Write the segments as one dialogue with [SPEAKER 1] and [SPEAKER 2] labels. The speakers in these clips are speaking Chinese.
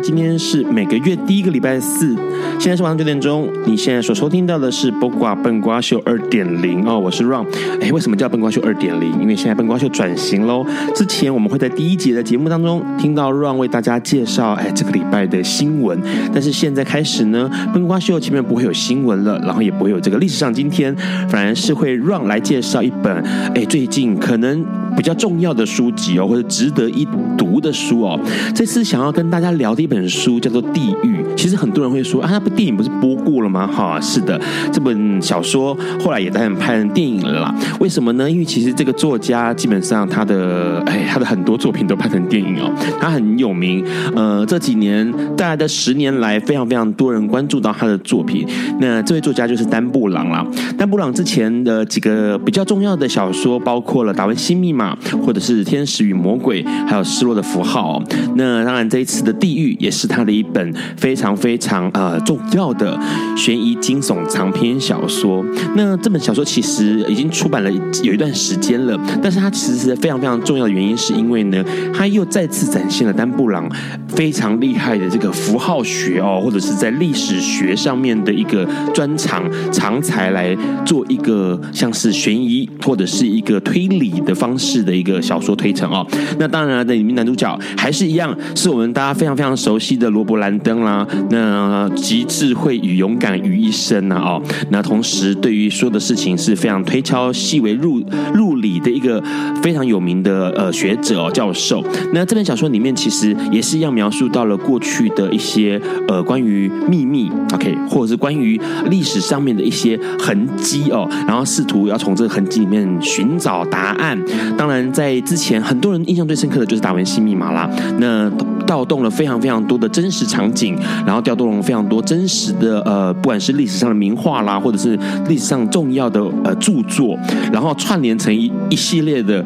[SPEAKER 1] 今天是每个月第一个礼拜四，现在是晚上九点钟。你现在所收听到的是《播瓜笨瓜秀二点零》哦，我是 Ron。哎，为什么叫笨瓜秀二点零？因为现在笨瓜秀转型喽。之前我们会在第一节的节目当中听到 Ron 为大家介绍哎这个礼拜的新闻，但是现在开始呢，笨瓜秀前面不会有新闻了，然后也不会有这个历史上今天，反而是会 Ron 来介绍一本哎最近可能比较重要的书籍哦，或者值得一读的书哦。这次想要跟大家。聊的一本书叫做《地狱》，其实很多人会说啊，那部电影不是播过了吗？哈，是的，这本小说后来也当然拍成电影了啦。为什么呢？因为其实这个作家基本上他的哎，他的很多作品都拍成电影哦，他很有名。呃，这几年大概的十年来，非常非常多人关注到他的作品。那这位作家就是丹布朗啦。丹布朗之前的几个比较重要的小说，包括了《达文西密码》，或者是《天使与魔鬼》，还有《失落的符号》。那当然这一次的。地狱也是他的一本非常非常呃重要的悬疑惊悚长篇小说。那这本小说其实已经出版了有一段时间了，但是它其实是非常非常重要的原因，是因为呢，它又再次展现了丹布朗非常厉害的这个符号学哦，或者是在历史学上面的一个专长长才，来做一个像是悬疑或者是一个推理的方式是的一个小说推陈哦。那当然，这里面男主角还是一样，是我们大家非常非常熟悉的罗伯·兰登啦，那集智慧与勇敢于一身呐哦，那同时对于说的事情是非常推敲细微入入理的一个非常有名的呃学者教授。那这本小说里面其实也是一样描述到了过去的一些呃关于秘密，OK，或者是关于历史上面的一些痕迹哦，然后试图要从这个痕迹里面寻找答案。当然，在之前很多人印象最深刻的就是达文西密码啦，那调动了。非常非常多的真实场景，然后调动了非常多真实的呃，不管是历史上的名画啦，或者是历史上重要的呃著作，然后串联成一一系列的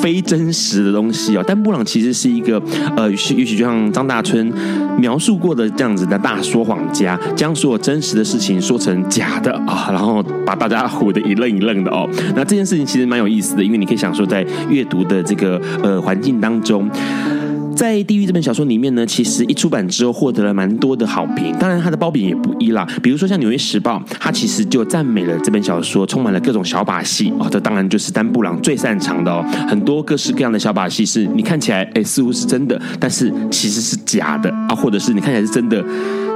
[SPEAKER 1] 非真实的东西哦。但布朗其实是一个呃，也许就像张大春描述过的这样子的大说谎家，将所有真实的事情说成假的啊，然后把大家唬得一愣一愣的哦。那这件事情其实蛮有意思的，因为你可以想说在阅读的这个呃环境当中。在《地狱》这本小说里面呢，其实一出版之后获得了蛮多的好评，当然它的褒贬也不一啦。比如说像《纽约时报》，它其实就赞美了这本小说，充满了各种小把戏哦。这当然就是丹布朗最擅长的哦，很多各式各样的小把戏是你看起来哎似乎是真的，但是其实是假的啊，或者是你看起来是真的。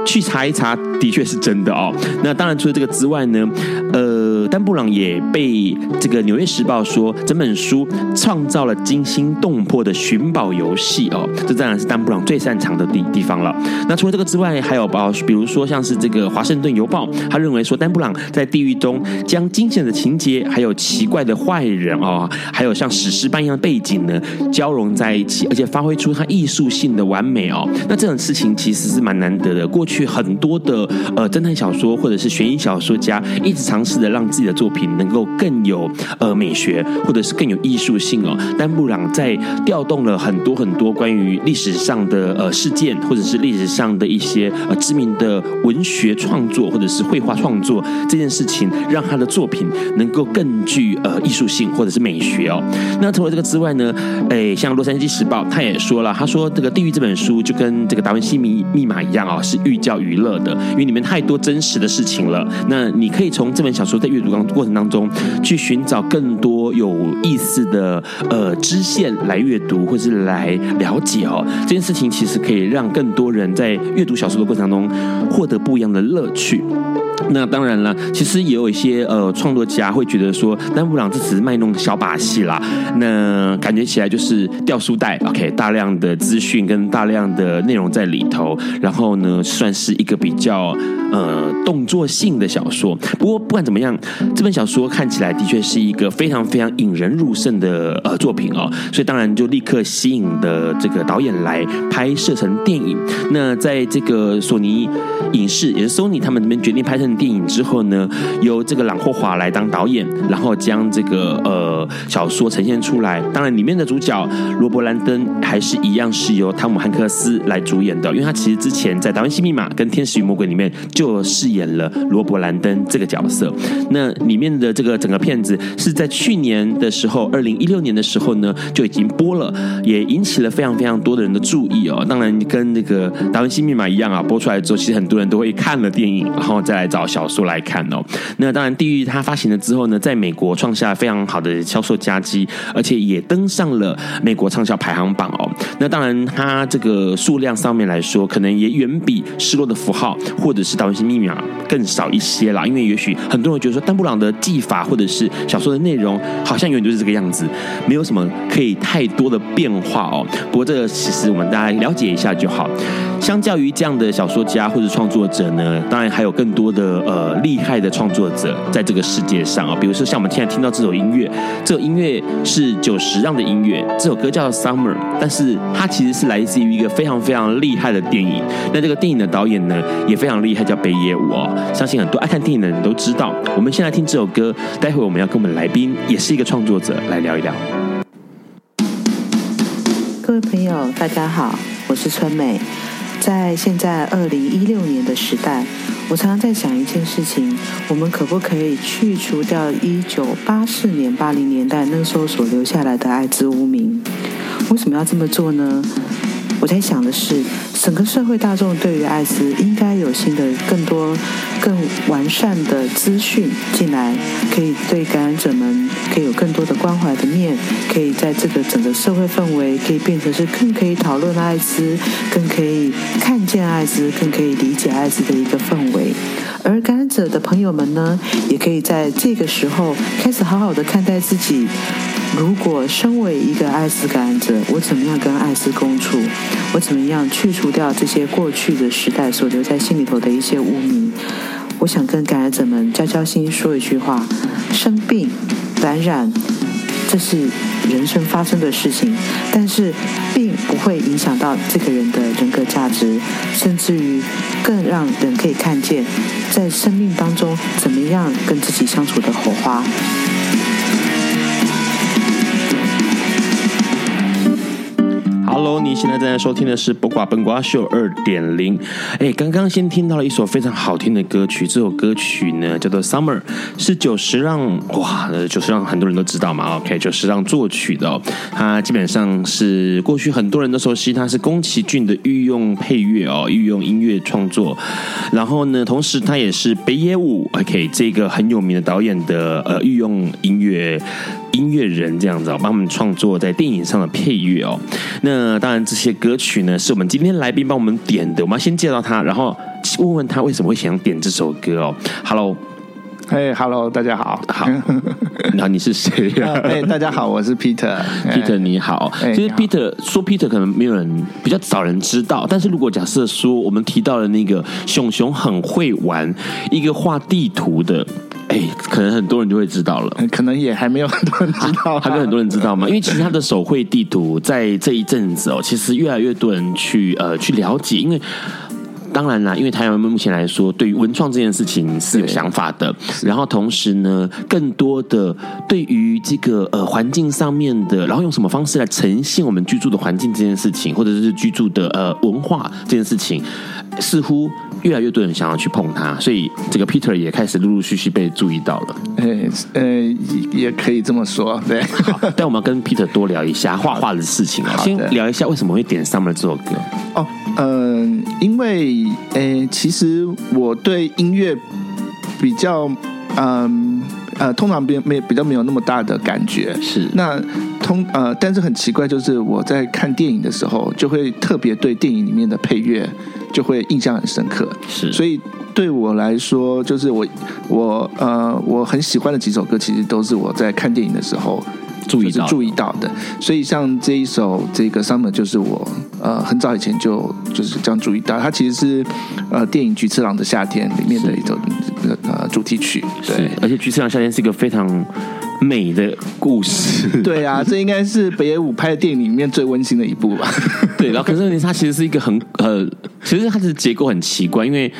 [SPEAKER 1] 去查一查，的确是真的哦。那当然，除了这个之外呢，呃，丹布朗也被这个《纽约时报》说，整本书创造了惊心动魄的寻宝游戏哦。这当然是丹布朗最擅长的地地方了。那除了这个之外，还有包，比如说像是这个《华盛顿邮报》，他认为说丹布朗在地狱中将惊险的情节，还有奇怪的坏人哦，还有像史诗般一样的背景呢，交融在一起，而且发挥出他艺术性的完美哦。那这种事情其实是蛮难得的。过去。很多的呃侦探小说或者是悬疑小说家一直尝试的让自己的作品能够更有呃美学或者是更有艺术性哦。丹布朗在调动了很多很多关于历史上的呃事件或者是历史上的一些呃知名的文学创作或者是绘画创作这件事情，让他的作品能够更具呃艺术性或者是美学哦。那除了这个之外呢，诶，像洛杉矶时报他也说了，他说这个《地狱》这本书就跟这个达文西密密码一样啊，是寓教于乐的，因为里面太多真实的事情了。那你可以从这本小说在阅读读当过程当中，去寻找更多有意思的呃支线来阅读，或是来了解哦。这件事情其实可以让更多人在阅读小说的过程当中获得不一样的乐趣。那当然了，其实也有一些呃创作家会觉得说，丹布朗这只是卖弄小把戏啦。那感觉起来就是掉书袋，OK，大量的资讯跟大量的内容在里头，然后呢，算是一个比较呃动作性的小说。不过不管怎么样，这本小说看起来的确是一个非常非常引人入胜的呃作品哦。所以当然就立刻吸引的这个导演来拍摄成电影。那在这个索尼影视也是 Sony 他们那边决定拍成。电影之后呢，由这个朗霍华来当导演，然后将这个呃小说呈现出来。当然，里面的主角罗伯兰登还是一样是由汤姆汉克斯来主演的，因为他其实之前在《达文西密码》跟《天使与魔鬼》里面就饰演了罗伯兰登这个角色。那那里面的这个整个片子是在去年的时候，二零一六年的时候呢就已经播了，也引起了非常非常多的人的注意哦。当然，跟那个《达文西密码》一样啊，播出来之后，其实很多人都会看了电影，然后再来找。小说来看哦，那当然，《地狱》它发行了之后呢，在美国创下非常好的销售佳绩，而且也登上了美国畅销排行榜哦。那当然，它这个数量上面来说，可能也远比《失落的符号》或者是《达文西密码》更少一些啦。因为也许很多人觉得说，布朗的技法或者是小说的内容，好像永远都是这个样子，没有什么可以太多的变化哦。不过，这个其实我们大家了解一下就好。相较于这样的小说家或者创作者呢，当然还有更多的呃厉害的创作者在这个世界上啊、比如说像我们现在听到这首音乐，这首音乐是久石让的音乐，这首歌叫《Summer》，但是它其实是来自于一个非常非常厉害的电影。那这个电影的导演呢也非常厉害，叫北野武哦。相信很多爱看电影的人都知道。我们先来听这首歌，待会我们要跟我们来宾也是一个创作者来聊一聊。
[SPEAKER 2] 各位朋友，大家好，我是春美。在现在二零一六年的时代，我常常在想一件事情：我们可不可以去除掉一九八四年、八零年代那时候所留下来的爱之污名？为什么要这么做呢？我在想的是，整个社会大众对于艾滋应该有新的、更多、更完善的资讯进来，可以对感染者们可以有更多的关怀的面，可以在这个整个社会氛围可以变成是更可以讨论艾滋、更可以看见艾滋、更可以理解艾滋的一个氛围。而感染者的朋友们呢，也可以在这个时候开始好好的看待自己。如果身为一个艾滋感染者，我怎么样跟艾滋共处？我怎么样去除掉这些过去的时代所留在心里头的一些污名？我想跟感染者们交交心，说一句话：生病、感染，这是人生发生的事情，但是并不会影响到这个人的人格价值，甚至于更让人可以看见，在生命当中怎么样跟自己相处的火花。
[SPEAKER 1] Hello，你现在正在收听的是《播挂本瓜秀》二点零。哎，刚刚先听到了一首非常好听的歌曲，这首歌曲呢叫做《Summer》，是久石让哇，久石让很多人都知道嘛。OK，久石让作曲的，哦，他基本上是过去很多人都熟悉，他是宫崎骏的御用配乐哦，御用音乐创作。然后呢，同时他也是北野武 OK 这个很有名的导演的呃御用音乐。音乐人这样子哦，帮我们创作在电影上的配乐哦。那当然，这些歌曲呢，是我们今天来宾帮我们点的。我们要先介绍他，然后问问他为什么会想要点这首歌哦。Hello，
[SPEAKER 3] 嘿，Hello，大家好，
[SPEAKER 1] 好。然后你是谁呀？
[SPEAKER 3] 哎，大家好，我是 Peter。
[SPEAKER 1] Peter 你好。其实 Peter 说 Peter 可能没有人比较少人知道，但是如果假设说我们提到了那个熊熊很会玩一个画地图的。哎，可能很多人就会知道了，
[SPEAKER 3] 可能也还没有很多人知道，
[SPEAKER 1] 还没有很多人知道吗？因为其实他的手绘地图在这一阵子哦，其实越来越多人去呃去了解，因为当然啦，因为台湾目前来说，对于文创这件事情是有想法的，然后同时呢，更多的对于这个呃环境上面的，然后用什么方式来呈现我们居住的环境这件事情，或者是居住的呃文化这件事情，似乎。越来越多人想要去碰它，所以这个 Peter 也开始陆陆续续被注意到了。
[SPEAKER 3] 呃呃，也可以这么说，对。
[SPEAKER 1] 好，但我们要跟 Peter 多聊一下画画的事情啊。先聊一下为什么会点 Summer 这首歌。
[SPEAKER 3] 哦，嗯、呃，因为呃，其实我对音乐比较嗯。呃呃，通常没没比较没有那么大的感觉。
[SPEAKER 1] 是
[SPEAKER 3] 那通呃，但是很奇怪，就是我在看电影的时候，就会特别对电影里面的配乐就会印象很深刻。
[SPEAKER 1] 是，
[SPEAKER 3] 所以对我来说，就是我我呃我很喜欢的几首歌，其实都是我在看电影的时候。
[SPEAKER 1] 注意到
[SPEAKER 3] 注意到的，所以像这一首这个 Summer 就是我呃很早以前就就是这样注意到，它其实是呃电影《菊次郎的夏天》里面的一首呃主题曲，对，
[SPEAKER 1] 而且《菊次郎夏天》是一个非常美的故事，
[SPEAKER 3] 对啊，这应该是北野武拍的电影里面最温馨的一部吧？
[SPEAKER 1] 对，然后可是问题它其实是一个很呃，其实它的结构很奇怪，因为。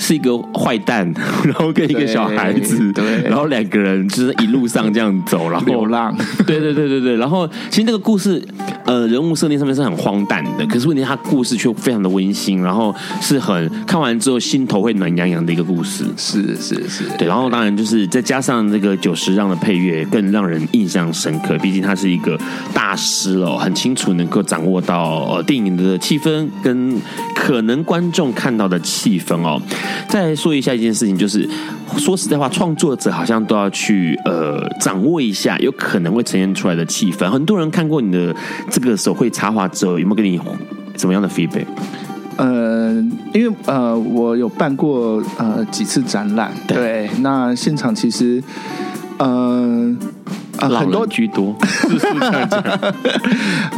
[SPEAKER 1] 是一个坏蛋，然后跟一个小孩子，然后两个人就是一路上这样走，然后
[SPEAKER 3] 流浪，
[SPEAKER 1] 对对对对对，然后其实那个故事，呃，人物设定上面是很荒诞的，可是问题他故事却非常的温馨，然后是很看完之后心头会暖洋洋的一个故事，
[SPEAKER 3] 是是是，
[SPEAKER 1] 对，然后当然就是再加上这个九十让的配乐更让人印象深刻，毕竟他是一个大师哦，很清楚能够掌握到呃电影的气氛跟可能观众看到的气氛哦。再说一下一件事情，就是说实在话，创作者好像都要去呃掌握一下有可能会呈现出来的气氛。很多人看过你的这个手绘插画之后，有没有给你 什么样的 feedback？
[SPEAKER 3] 呃，因为呃，我有办过呃几次展览，对，对，那现场其实呃。啊，很多
[SPEAKER 1] 居多，是是这样讲。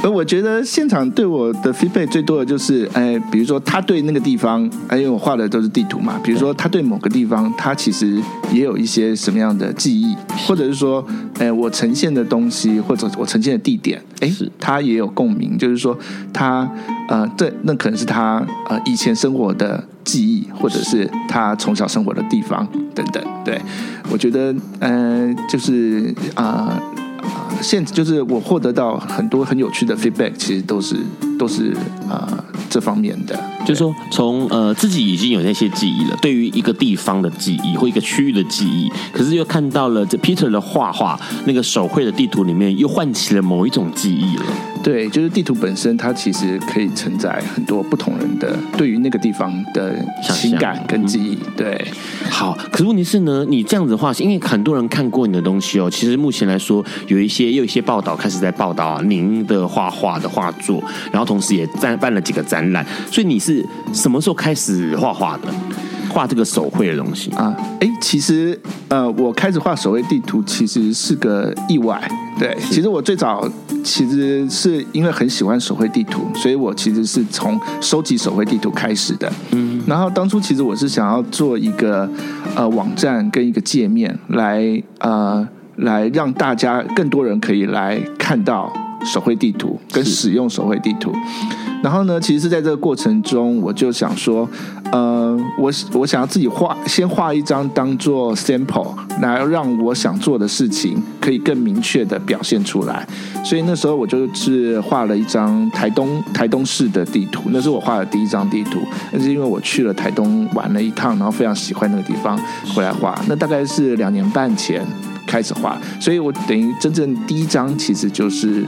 [SPEAKER 3] 而我觉得现场对我的 feedback 最多的就是，哎，比如说他对那个地方，哎，因为我画的都是地图嘛，比如说他对某个地方，他其实也有一些什么样的记忆，或者是说，哎，我呈现的东西，或者我呈现的地点，哎，他也有共鸣，就是说他，呃，对那可能是他呃以前生活的。记忆，或者是他从小生活的地方等等，对，我觉得，呃，就是啊，现、呃、就是我获得到很多很有趣的 feedback，其实都是都是啊。呃这方面的，
[SPEAKER 1] 就是说，从呃自己已经有那些记忆了，对于一个地方的记忆或一个区域的记忆，可是又看到了这 Peter 的画画，那个手绘的地图里面又唤起了某一种记忆了。
[SPEAKER 3] 对，就是地图本身，它其实可以承载很多不同人的对于那个地方的情感跟记忆。嗯、对，
[SPEAKER 1] 好，可是问题是呢，你这样子的话，因为很多人看过你的东西哦，其实目前来说，有一些又有一些报道开始在报道啊，您的画画的画作，然后同时也办办了几个展览。所以你是什么时候开始画画的？画这个手绘的东西
[SPEAKER 3] 啊？哎，其实呃，我开始画手绘地图其实是个意外。对，其实我最早其实是因为很喜欢手绘地图，所以我其实是从收集手绘地图开始的。嗯，然后当初其实我是想要做一个呃网站跟一个界面来呃来让大家更多人可以来看到手绘地图跟使用手绘地图。然后呢，其实是在这个过程中，我就想说，呃，我我想要自己画，先画一张当做 sample，来让我想做的事情可以更明确的表现出来。所以那时候我就是画了一张台东台东市的地图，那是我画的第一张地图。那是因为我去了台东玩了一趟，然后非常喜欢那个地方，回来画。那大概是两年半前开始画，所以我等于真正第一张其实就是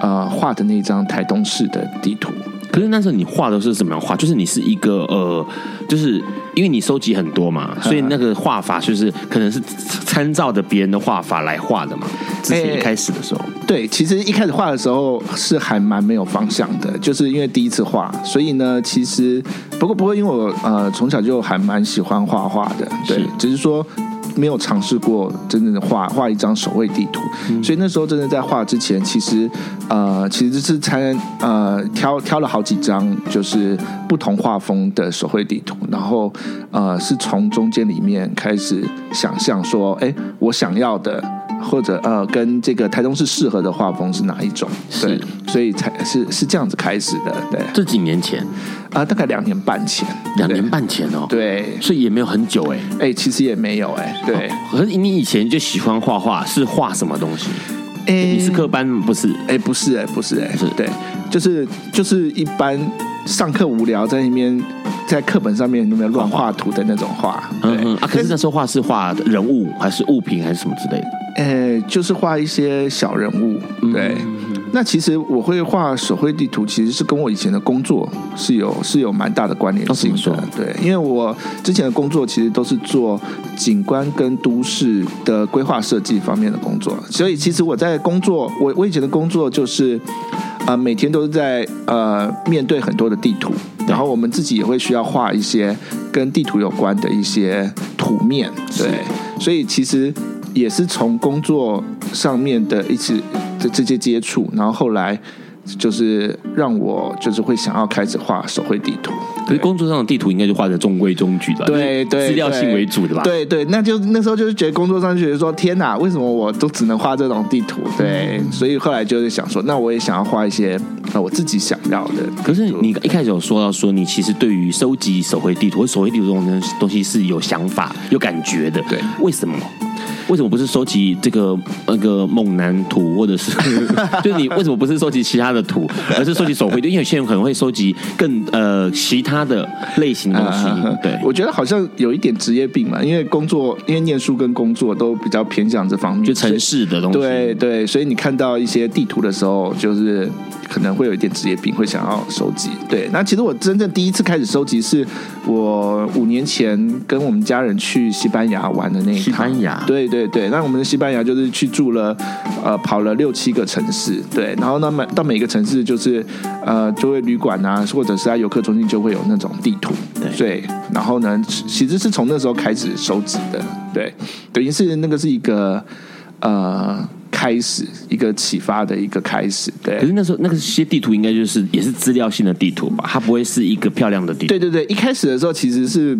[SPEAKER 3] 呃画的那张台东市的地图。
[SPEAKER 1] 可是那时候你画的是怎么样画？就是你是一个呃，就是因为你收集很多嘛，所以那个画法就是可能是参照着别人的画法来画的嘛。之前一开始的时候，欸，
[SPEAKER 3] 对，其实一开始画的时候是还蛮没有方向的，就是因为第一次画，所以呢，其实不过不过因为我呃从小就还蛮喜欢画画的，对，是只是说。没有尝试过真正的画画一张手绘地图，嗯、所以那时候真的在画之前，其实呃其实是才呃挑挑了好几张，就是不同画风的手绘地图，然后呃是从中间里面开始想象说，哎，我想要的或者呃跟这个台中市适合的画风是哪一种？对，是所以才是是这样子开始的。对，
[SPEAKER 1] 这几年前。
[SPEAKER 3] 啊，大概两年半前，
[SPEAKER 1] 两年半前哦，
[SPEAKER 3] 对，
[SPEAKER 1] 所以也没有很久哎，
[SPEAKER 3] 哎，其实也没有哎，对。
[SPEAKER 1] 可是你以前就喜欢画画，是画什么东西？哎，你是科班不是？
[SPEAKER 3] 哎，不是哎，不是哎，
[SPEAKER 1] 是
[SPEAKER 3] 对，就是就是一般上课无聊在那边在课本上面有没有乱画图的那种画。
[SPEAKER 1] 嗯嗯啊，可是那时候画是画人物还是物品还是什么之类的？
[SPEAKER 3] 哎，就是画一些小人物，对。那其实我会画手绘地图，其实是跟我以前的工作是有是有蛮大的关联性的。对，因为我之前的工作其实都是做景观跟都市的规划设计方面的工作，所以其实我在工作，我我以前的工作就是，呃，每天都是在呃面对很多的地图，然后我们自己也会需要画一些跟地图有关的一些图面。对，所以其实也是从工作上面的一起。这这些接触，然后后来就是让我就是会想要开始画手绘地图。
[SPEAKER 1] 可是工作上的地图应该就画的中规中矩的，
[SPEAKER 3] 对对，
[SPEAKER 1] 资料性为主的吧？
[SPEAKER 3] 对对，那就那时候就是觉得工作上就觉得说天哪，为什么我都只能画这种地图？对，所以后来就是想说，那我也想要画一些呃我自己想要的。
[SPEAKER 1] 可是你一开始有说到说，你其实对于收集手绘地图或手绘地图这种东西是有想法、有感觉的。
[SPEAKER 3] 对，
[SPEAKER 1] 为什么？为什么不是收集这个那个猛男图，或者是 就是你为什么不是收集其他的图，而是收集手绘？因为有些人可能会收集更呃其他的类型的东西。对，
[SPEAKER 3] 我觉得好像有一点职业病嘛，因为工作，因为念书跟工作都比较偏向这方面，
[SPEAKER 1] 就城市的东西。
[SPEAKER 3] 对对，所以你看到一些地图的时候，就是可能会有一点职业病，会想要收集。对，那其实我真正第一次开始收集，是我五年前跟我们家人去西班牙玩的那一趟。
[SPEAKER 1] 西班牙，
[SPEAKER 3] 对对。对，那我们的西班牙就是去住了，呃，跑了六七个城市，对，然后呢，每到每个城市就是，呃，就会旅馆啊，或者是在游客中心就会有那种地图，对，然后呢，其实是从那时候开始收集的，对，等于是那个是一个，呃。开始一个启发的一个开始，对。
[SPEAKER 1] 可是那时候那个些地图应该就是也是资料性的地图吧？它不会是一个漂亮的地图。
[SPEAKER 3] 对对对，一开始的时候其实是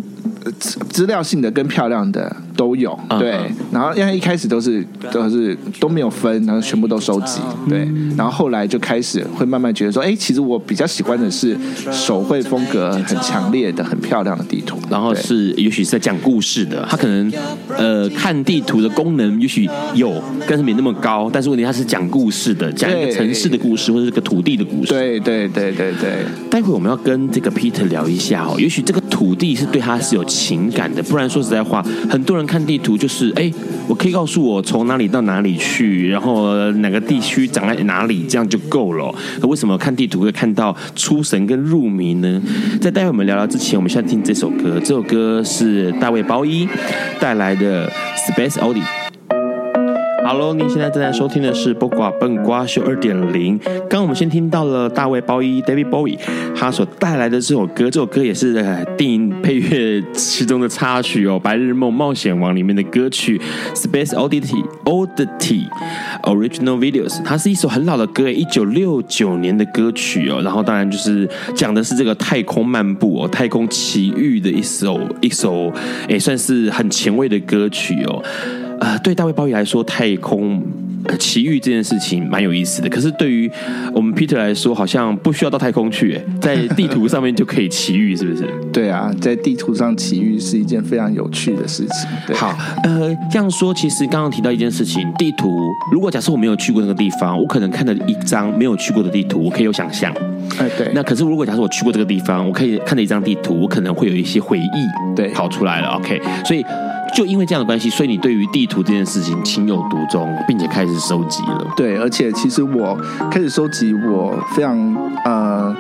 [SPEAKER 3] 资料性的跟漂亮的都有，对。Uh. 然后因为一开始都是都是都没有分，然后全部都收集，对。然后后来就开始会慢慢觉得说，哎，其实我比较喜欢的是手绘风格很强烈的、很漂亮的地图。
[SPEAKER 1] 然后是也许是在讲故事的，它可能呃看地图的功能也许有，但是没那么高。但是问题，它是讲故事的，讲一个城市的故事，或者是个土地的故事。
[SPEAKER 3] 对对对对对。
[SPEAKER 1] 待会我们要跟这个 Peter 聊一下哦，也许这个土地是对他是有情感的，不然说实在话，很多人看地图就是，哎，我可以告诉我从哪里到哪里去，然后哪个地区长在哪里，这样就够了。那为什么看地图会看到出神跟入迷呢？在待会我们聊聊之前，我们先听这首歌，这首歌是大卫包伊带来的 Space Oddity。Hello，您现在正在收听的是《不瓜笨瓜秀》二点零。刚刚我们先听到了大卫鲍伊 （David Bowie） 他所带来的这首歌，这首歌也是电影配乐其中的插曲哦，《白日梦冒险王》里面的歌曲《Space Oddity》（Oddity Original Videos）。它是一首很老的歌，一九六九年的歌曲哦。然后当然就是讲的是这个太空漫步哦，太空奇遇的一首一首，也算是很前卫的歌曲哦。呃，对大卫鲍伊来说，太空奇遇这件事情蛮有意思的。可是对于我们 Peter 来说，好像不需要到太空去，在地图上面就可以奇遇，是不是？
[SPEAKER 3] 对啊，在地图上奇遇是一件非常有趣的事情。对。
[SPEAKER 1] 好，呃，这样说，其实刚刚提到一件事情，地图，如果假设我没有去过那个地方，我可能看了一张没有去过的地图，我可以有想象。
[SPEAKER 3] 哎，对。
[SPEAKER 1] 那可是如果假设我去过这个地方，我可以看了一张地图，我可能会有一些回忆，
[SPEAKER 3] 对，
[SPEAKER 1] 跑出来了。OK，所以。就因为这样的关系，所以你对于地图这件事情情有独钟，并且开始收集了。
[SPEAKER 3] 对，而且其实我开始收集，我非常呃。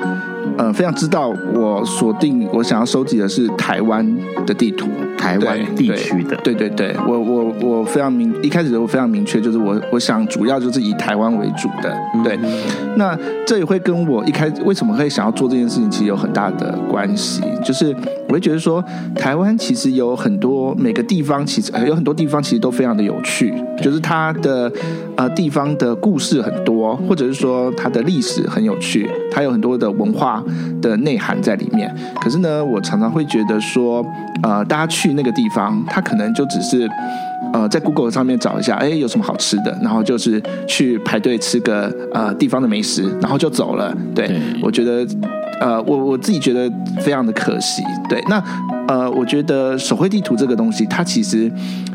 [SPEAKER 3] 呃，非常知道我锁定我想要收集的是台湾的地图，
[SPEAKER 1] 台湾地区的。
[SPEAKER 3] 对对对，我我我非常明，一开始我非常明确，就是我我想主要就是以台湾为主的。对，嗯、那这也会跟我一开始为什么会想要做这件事情，其实有很大的关系。就是我会觉得说，台湾其实有很多每个地方，其实有很多地方其实都非常的有趣，就是它的呃地方的故事很多，或者是说它的历史很有趣，它有很多的文化。的内涵在里面，可是呢，我常常会觉得说，呃，大家去那个地方，他可能就只是，呃，在 Google 上面找一下，哎，有什么好吃的，然后就是去排队吃个呃地方的美食，然后就走了。对，对我觉得，呃，我我自己觉得非常的可惜。对，那呃，我觉得手绘地图这个东西，它其实，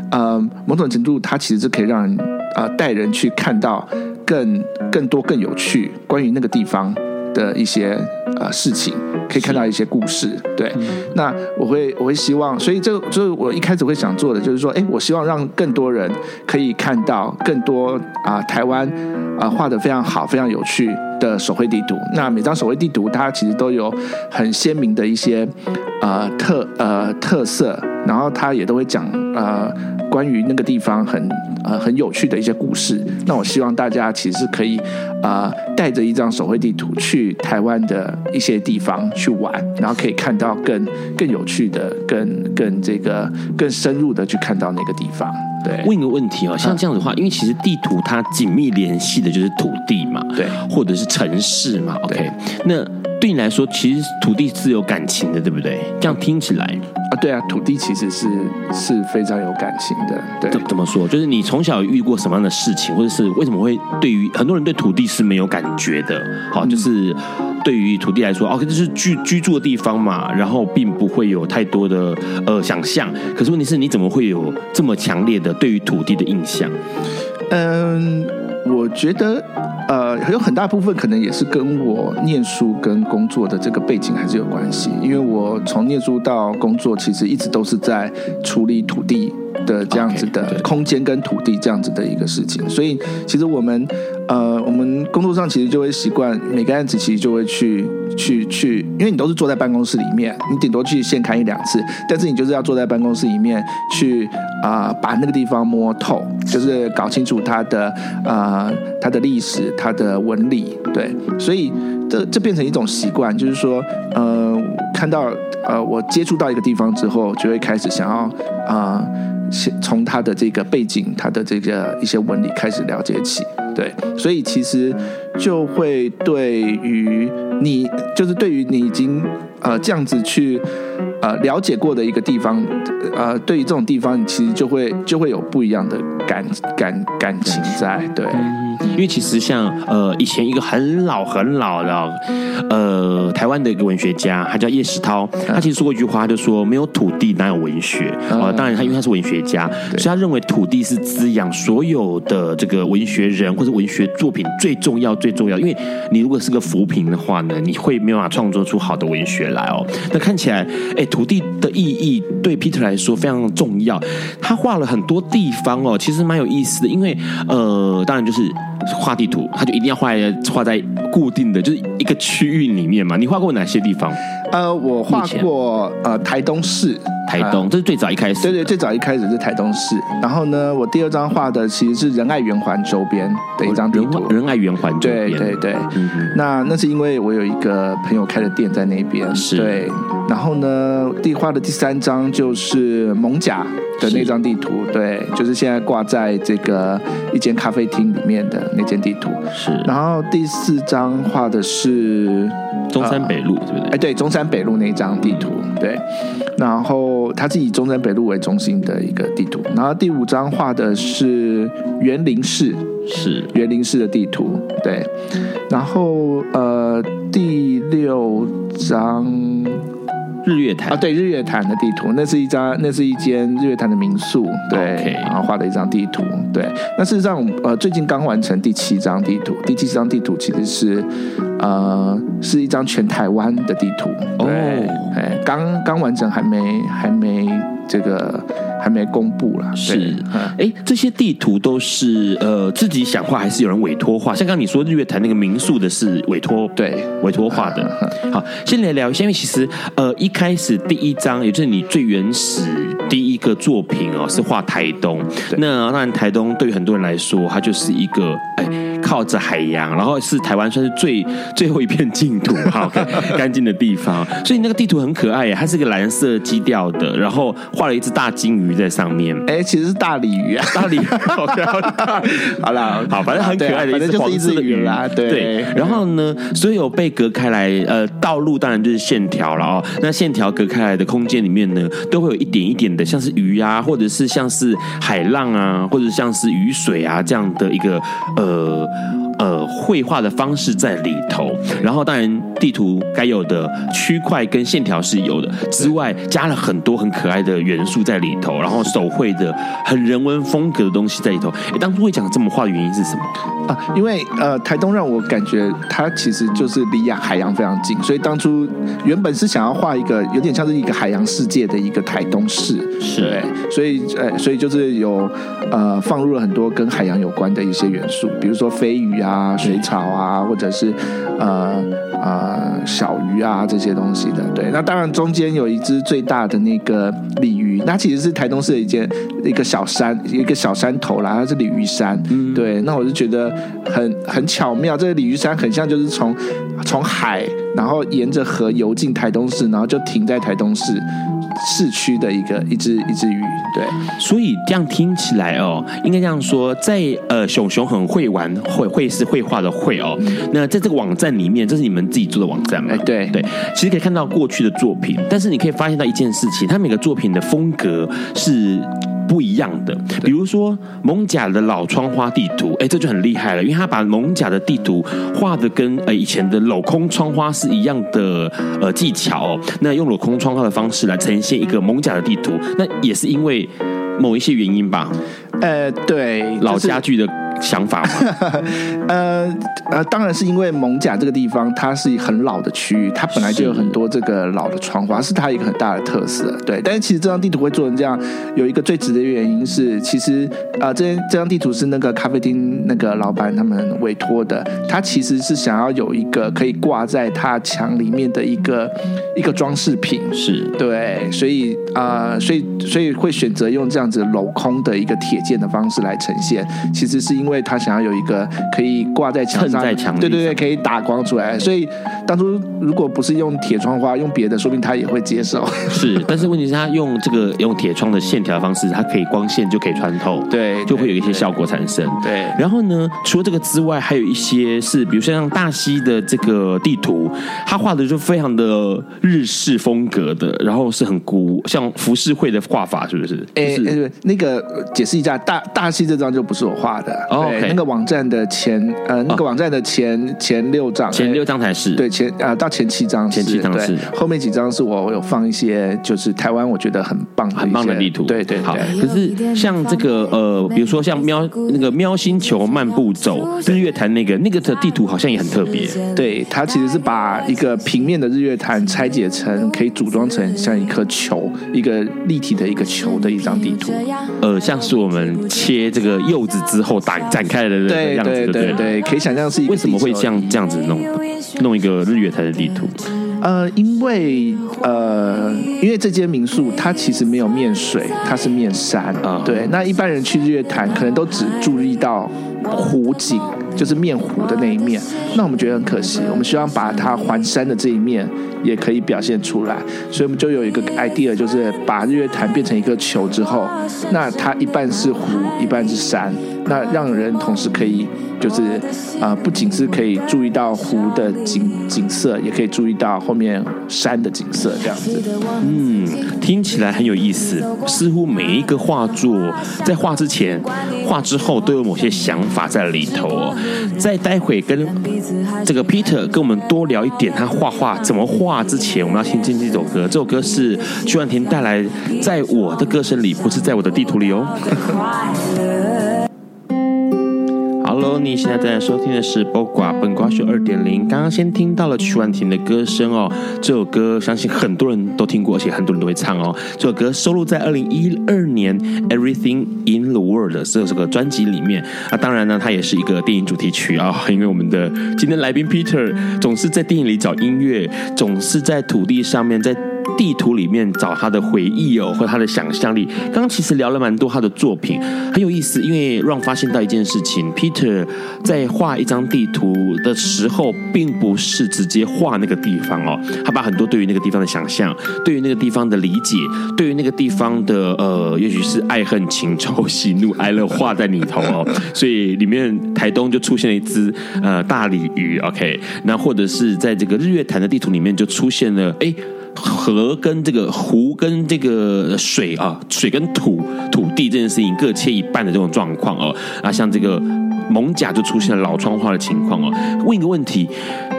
[SPEAKER 3] 呃，某种程度，它其实是可以让人呃带人去看到更更多更有趣关于那个地方的一些呃事情，可以看到一些故事。对，那我会我会希望，所以这个就是我一开始会想做的，就是说，哎，我希望让更多人可以看到更多啊、呃，台湾啊、呃、画的非常好、非常有趣的手绘地图。那每张手绘地图它其实都有很鲜明的一些呃特呃特色，然后它也都会讲呃关于那个地方很呃很有趣的一些故事。那我希望大家其实可以啊、呃、带着一张手绘地图去台湾的一些地方去玩，然后可以看到更更有趣的、更更这个更深入的去看到那个地方。对，
[SPEAKER 1] 问一个问题哦，像这样子的话，因为其实地图它紧密联系的就是土地嘛，
[SPEAKER 3] 对，
[SPEAKER 1] 或者是城市嘛。OK，那对你来说，其实土地是有感情的，对不对？这样听起来
[SPEAKER 3] 啊，对啊，土地其实是是非常有感情的。对，
[SPEAKER 1] 怎怎么说？就是你从小遇过什么样的事情，或者是为什么会对于很多人对土地是没有感觉的？好，就是。对于土地来说，哦，这是居居住的地方嘛，然后并不会有太多的呃想象。可是问题是，你怎么会有这么强烈的对于土地的印象？
[SPEAKER 3] 嗯，我觉得呃，有很大部分可能也是跟我念书跟工作的这个背景还是有关系。因为我从念书到工作，其实一直都是在处理土地的这样子的空间跟土地这样子的一个事情，所以其实我们。呃，我们工作上其实就会习惯每个案子其实就会去去去，因为你都是坐在办公室里面，你顶多去现看一两次，但是你就是要坐在办公室里面去啊、把那个地方摸透，就是搞清楚它的啊、它的历史、它的纹理，对，所以这这变成一种习惯，就是说，呃，看到呃我接触到一个地方之后，就会开始想要啊。从他的这个背景，他的这个一些纹理开始了解起，对，所以其实就会对于你，就是对于你已经呃这样子去呃了解过的一个地方，呃，对于这种地方，你其实就会就会有不一样的感感感情在，对。
[SPEAKER 1] 因为其实像呃以前一个很老很老的呃台湾的一个文学家，他叫叶石涛，他其实说过一句话，他就说没有土地哪有文学啊、呃。当然他因为他是文学家，所以他认为土地是滋养所有的这个文学人或者文学作品最重要最重要。因为你如果是个浮萍的话呢，你会没有办法创作出好的文学来哦。那看起来哎土地的意义对 Peter 来说非常重要，他画了很多地方哦，其实蛮有意思的。因为呃当然就是。画地图，他就一定要画在画在固定的就是一个区域里面嘛。你画过哪些地方？
[SPEAKER 3] 呃，我画过呃台东市，
[SPEAKER 1] 台东、呃、这是最早一开始。
[SPEAKER 3] 对对，最早一开始是台东市。然后呢，我第二张画的其实是仁爱圆环周边的一张地图。
[SPEAKER 1] 仁爱圆环周边，
[SPEAKER 3] 对对对。嗯、那那是因为我有一个朋友开的店在那边。
[SPEAKER 1] 是。
[SPEAKER 3] 对。然后呢，第画的第三张就是蒙甲的那张地图，对，就是现在挂在这个一间咖啡厅里面的那间地图。
[SPEAKER 1] 是。
[SPEAKER 3] 然后第四张画的是
[SPEAKER 1] 中山北路，对不对？
[SPEAKER 3] 哎，对，中山北路那张地图，对。然后它是以中山北路为中心的一个地图。然后第五张画的是园林市，
[SPEAKER 1] 是
[SPEAKER 3] 园林市的地图，对。然后呃，第六张。
[SPEAKER 1] 日月潭
[SPEAKER 3] 啊，对，日月潭的地图，那是一张，那是一间日月潭的民宿，对.然后画的一张地图，对。那事实上，呃，最近刚完成第七张地图，第七张地图其实是，呃，是一张全台湾的地图，对，哎，Oh. 刚刚完成，还没，还没这个。还没公布啦，
[SPEAKER 1] 是，哎，这些地图都是呃自己想画，还是有人委托画？像刚刚你说日月潭那个民宿的是委托，
[SPEAKER 3] 对，
[SPEAKER 1] 委托画的。好，先来聊一下，因为其实呃一开始第一张，也就是你最原始第一个作品哦，是画台东。那当然，台东对于很多人来说，它就是一个哎。靠着海洋，然后是台湾算是最最后一片净土，好 干净的地方。所以那个地图很可爱耶，它是个蓝色基调的，然后画了一只大金鱼在上面。
[SPEAKER 3] 哎，其实是大鲤鱼啊，
[SPEAKER 1] 大鲤鱼。OK，好啦，好，反正很可爱的，一只黄色的鱼啦。对，对。然后呢，所有被隔开来，呃，道路当然就是线条了哦。那线条隔开来的空间里面呢，都会有一点一点的，像是鱼啊，或者是像是海浪啊，或者像是雨水啊这样的一个呃。Mm-hmm. 呃绘画的方式在里头，然后当然地图该有的区块跟线条是有的，之外加了很多很可爱的元素在里头，然后手绘的很人文风格的东西在里头。哎，当初会讲这么画的原因是什么
[SPEAKER 3] 啊？因为呃，台东让我感觉它其实就是离海洋非常近，所以当初原本是想要画一个有点像是一个海洋世界的一个台东市，
[SPEAKER 1] 是，
[SPEAKER 3] 对，所以呃，所以就是有呃放入了很多跟海洋有关的一些元素，比如说飞鱼啊、水草啊，或者是呃呃小鱼啊这些东西的。对，那当然中间有一只最大的那个鲤鱼，那其实是台东市的一间一个小山，一个小山头啦，它是鲤鱼山。嗯，对，那我就觉得很很巧妙，这个鲤鱼山很像就是从从海，然后沿着河游进台东市，然后就停在台东市。市区的一个一只一只鱼，对，
[SPEAKER 1] 所以这样听起来哦，应该这样说，在呃熊熊很会玩，会会是绘画的会哦。那在这个网站里面，这是你们自己做的网站吗？
[SPEAKER 3] 哎，对
[SPEAKER 1] 对，其实可以看到过去的作品，但是你可以发现到一件事情，他每个作品的风格是。不一样的，比如说蒙甲的老窗花地图，哎，这就很厉害了，因为他把蒙甲的地图画的跟呃以前的镂空窗花是一样的呃技巧哦，那用镂空窗花的方式来呈现一个蒙甲的地图，那也是因为某一些原因吧？
[SPEAKER 3] 呃，对，
[SPEAKER 1] 老家具的。想法吗？
[SPEAKER 3] 呃 呃，当然是因为蒙甲这个地方，它是很老的区域，它本来就有很多这个老的窗花，是它一个很大的特色。对，但是其实这张地图会做成这样，有一个最直接的原因是，其实啊、呃，这这张地图是那个咖啡厅那个老板他们委托的，他其实是想要有一个可以挂在他墙里面的一个一个装饰品，
[SPEAKER 1] 是
[SPEAKER 3] 对，所以啊、呃，所以所以会选择用这样子镂空的一个铁件的方式来呈现，其实是因为。因为他想要有一个可以挂在墙上，对对对，可以打光出来。所以当初如果不是用铁窗花，用别的，说不定他也会接受。
[SPEAKER 1] 是，但是问题是，他用这个用铁窗的线条的方式，它可以光线就可以穿透，
[SPEAKER 3] 对，
[SPEAKER 1] 就会有一些效果产生。
[SPEAKER 3] 对，对，
[SPEAKER 1] 然后呢，除了这个之外，还有一些是，比如说像大溪的这个地图，他画的就非常的日式风格的，然后是很古，像浮世绘的画法，是不是？哎、
[SPEAKER 3] 就是欸，那个解释一下，大大溪这张就不是我画的。对，okay. 那个网站的前呃，那个网站的前、oh. 前六张，
[SPEAKER 1] 前六张才是
[SPEAKER 3] 对前啊、呃，到前七张，
[SPEAKER 1] 前七张是，
[SPEAKER 3] 后面几张是我有放一些就是台湾我觉得很棒
[SPEAKER 1] 很棒的地图，
[SPEAKER 3] 对对对。
[SPEAKER 1] 好，可是像这个呃，比如说像喵那个喵星球漫步走日月潭那个那个的地图好像也很特别，
[SPEAKER 3] 对，它其实是把一个平面的日月潭拆解成可以组装成像一颗球，一个立体的一个球的一张地图，
[SPEAKER 1] 呃，像是我们切这个柚子之后打。展开的样子，
[SPEAKER 3] 对对对对，对，可以想象是一个。
[SPEAKER 1] 为什么会这样这样子弄弄一个日月潭的地图？
[SPEAKER 3] 呃，因为呃，因为这间民宿它其实没有面水，它是面山啊。对，那一般人去日月潭可能都只注意到湖景，就是面湖的那一面。那我们觉得很可惜，我们希望把它环山的这一面也可以表现出来，所以我们就有一个 idea，就是把日月潭变成一个球之后，那它一半是湖，一半是山。那让人同时可以，就是啊、呃，不仅是可以注意到湖的景景色，也可以注意到后面山的景色，这样子。
[SPEAKER 1] 嗯，听起来很有意思。似乎每一个画作在画之前、画之后都有某些想法在里头哦。在待会跟这个 Peter 跟我们多聊一点，他画画怎么画之前，我们要先听这首歌。这首歌是曲婉婷带来，在我的歌声里，不是在我的地图里哦。你现在正在收听的是《播瓜本瓜秀》二点零。刚刚先听到了曲婉婷的歌声哦，这首歌相信很多人都听过，而且很多人都会唱哦。这首歌收录在二零一二年《Everything in the World》的这首歌专辑里面。啊，当然呢，它也是一个电影主题曲啊。因为我们的今天来宾 Peter 总是在电影里找音乐，总是在土地上面在。地图里面找他的回忆哦，或他的想象力。刚刚其实聊了蛮多他的作品，很有意思。因为让发现到一件事情，Peter 在画一张地图的时候，并不是直接画那个地方哦，他把很多对于那个地方的想象，对于那个地方的理解，对于那个地方的呃，也许是爱恨情仇、喜怒哀乐画在里头哦。所以里面台东就出现了一只呃大鲤鱼，OK，那或者是在这个日月潭的地图里面就出现了哎。河跟这个湖跟这个水啊，水跟土土地这件事情各切一半的这种状况哦，啊，像这个蒙甲就出现了老窗花的情况哦。问一个问题，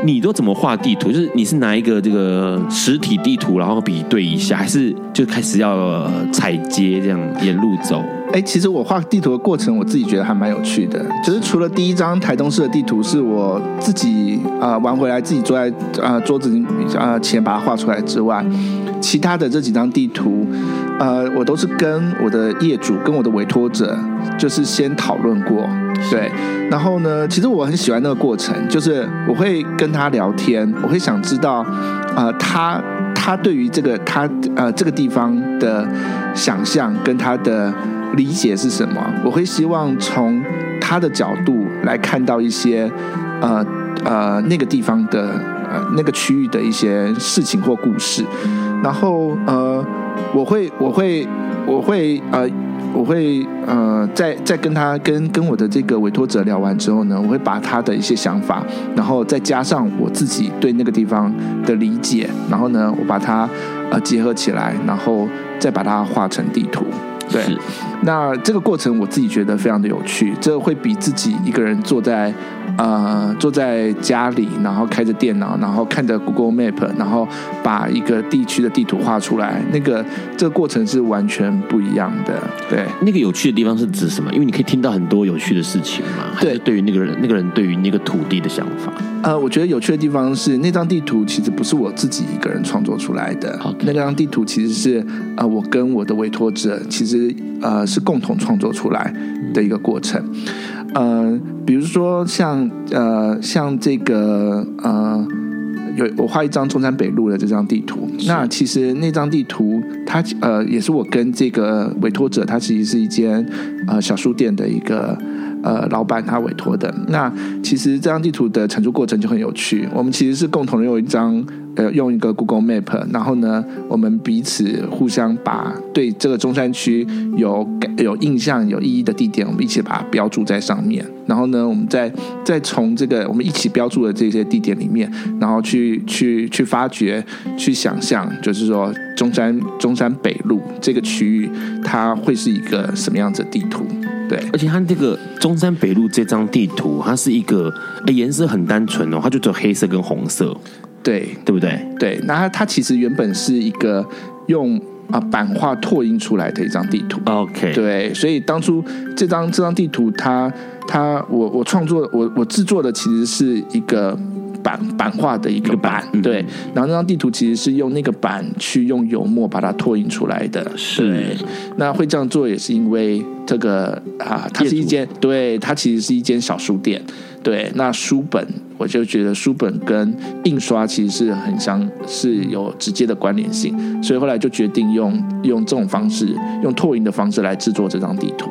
[SPEAKER 1] 你都怎么画地图？就是你是拿一个这个实体地图，然后比对一下，还是就开始要踩街这样沿路走？
[SPEAKER 3] 哎，其实我画地图的过程，我自己觉得还蛮有趣的。就是除了第一张台东市的地图是我自己啊、玩回来，自己坐在啊、桌子啊、呃、前把它画出来之外，其他的这几张地图，呃，我都是跟我的业主、跟我的委托者，就是先讨论过，对。然后呢，其实我很喜欢那个过程，就是我会跟他聊天，我会想知道啊、呃，他他对于这个他呃这个地方的想象跟他的。理解是什么？我会希望从他的角度来看到一些，呃呃，那个地方的呃那个区域的一些事情或故事，然后呃，我会我会我会呃我会呃在在跟他跟跟我的这个委托者聊完之后呢，我会把他的一些想法，然后再加上我自己对那个地方的理解，然后呢，我把它呃结合起来，然后再把它画成地图。对，那这个过程我自己觉得非常的有趣，这会比自己一个人坐在呃坐在家里，然后开着电脑，然后看着 Google Map，然后把一个地区的地图画出来，那个这个过程是完全不一样的。对，
[SPEAKER 1] 那个有趣的地方是指什么？因为你可以听到很多有趣的事情嘛。对，对于那个人，那个人对于那个土地的想法。
[SPEAKER 3] 呃，我觉得有趣的地方是那张地图其实不是我自己一个人创作出来的，Okay. 那张地图其实是呃我跟我的委托者其实。呃，是共同创作出来的一个过程。呃，比如说像呃像这个呃，有我画一张中山北路的这张地图。那其实那张地图，它呃也是我跟这个委托者，他其实是一间呃小书店的一个呃老板他委托的。那其实这张地图的产出过程就很有趣。我们其实是共同用一张。呃，用一个 Google Map，然后呢，我们彼此互相把对这个中山区有感有印象、有意义的地点，我们一起把它标注在上面。然后呢，我们再再从这个我们一起标注的这些地点里面，然后去去去发掘、去想象，就是说中山中山北路这个区域，它会是一个什么样子的地图？对，
[SPEAKER 1] 而且它这个中山北路这张地图，它是一个颜色很单纯哦，它就只有黑色跟红色。
[SPEAKER 3] 对，
[SPEAKER 1] 对不对？
[SPEAKER 3] 对，那它它其实原本是一个用啊版画拓印出来的一张地图。
[SPEAKER 1] OK，
[SPEAKER 3] 对，所以当初这张这张地图它，它它我我创作我我制作的其实是一个版版画的一个版，个版对。然后那张地图其实是用那个版去用油墨把它拓印出来的。是，那会这样做也是因为这个啊，它是一间，对，它其实是一间小书店。对，那书本。我就觉得书本跟印刷其实是很相，是有直接的关联性，所以后来就决定用用这种方式，用拓印的方式来制作这张地图。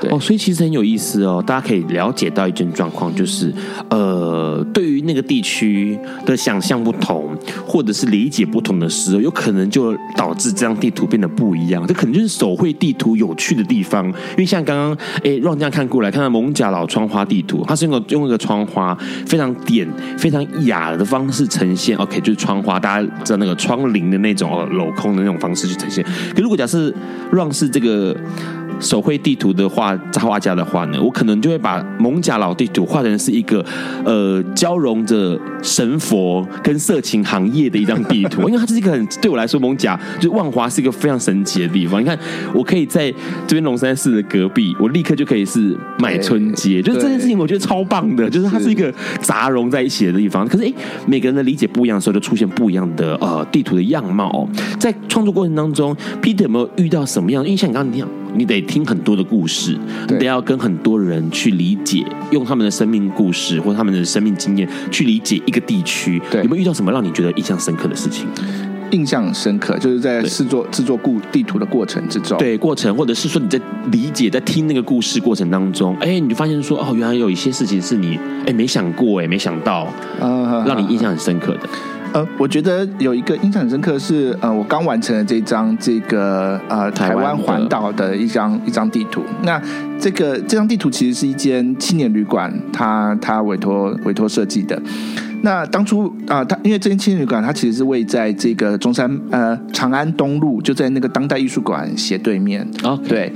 [SPEAKER 3] 对
[SPEAKER 1] 哦，所以其实很有意思哦，大家可以了解到一件状况，就是呃，对于那个地区的想象不同，或者是理解不同的时候，有可能就导致这张地图变得不一样。这可能就是手绘地图有趣的地方，因为像刚刚哎让这样看过来，看到艋舺老窗花地图，它是用用一个窗花非常。点非常雅的方式呈现，OK，就是窗花，大家知道那个窗棂的那种，镂空的那种方式去呈现。可如果假设让是这个。手绘地图的画插画家的话呢，我可能就会把艋舺老地图画成是一个呃交融着神佛跟色情行业的一张地图，因为它是一个很对我来说，艋舺就万华是一个非常神奇的地方。你看，我可以在这边龙山寺的隔壁，我立刻就可以是买春街，就是这件事情我觉得超棒的，就是它是一个杂融在一起的地方。可是哎，每个人的理解不一样的时候，就出现不一样的呃地图的样貌。在创作过程当中，Peter 有没有遇到什么样？因为像你刚刚那样。你得听很多的故事，你得要跟很多人去理解，用他们的生命故事或他们的生命经验去理解一个地区。对，有没有遇到什么让你觉得印象深刻的事情？
[SPEAKER 3] 印象深刻就是在制作制作故地图的过程之中，
[SPEAKER 1] 对过程，或者是说你在理解、在听那个故事过程当中，哎，你就发现说，哦，原来有一些事情是你哎没想过，哎，没想到，嗯，让你印象很深刻的。
[SPEAKER 3] 呃，我觉得有一个印象很深刻是，呃，我刚完成了这张这个呃台湾环岛的一张一张地图。那这个这张地图其实是一间青年旅馆，他他委托委托设计的。那当初啊，它因为这间青年旅馆，它其实是位在这个中山呃长安东路，就在那个当代艺术馆斜对面。
[SPEAKER 1] 哦，
[SPEAKER 3] 对。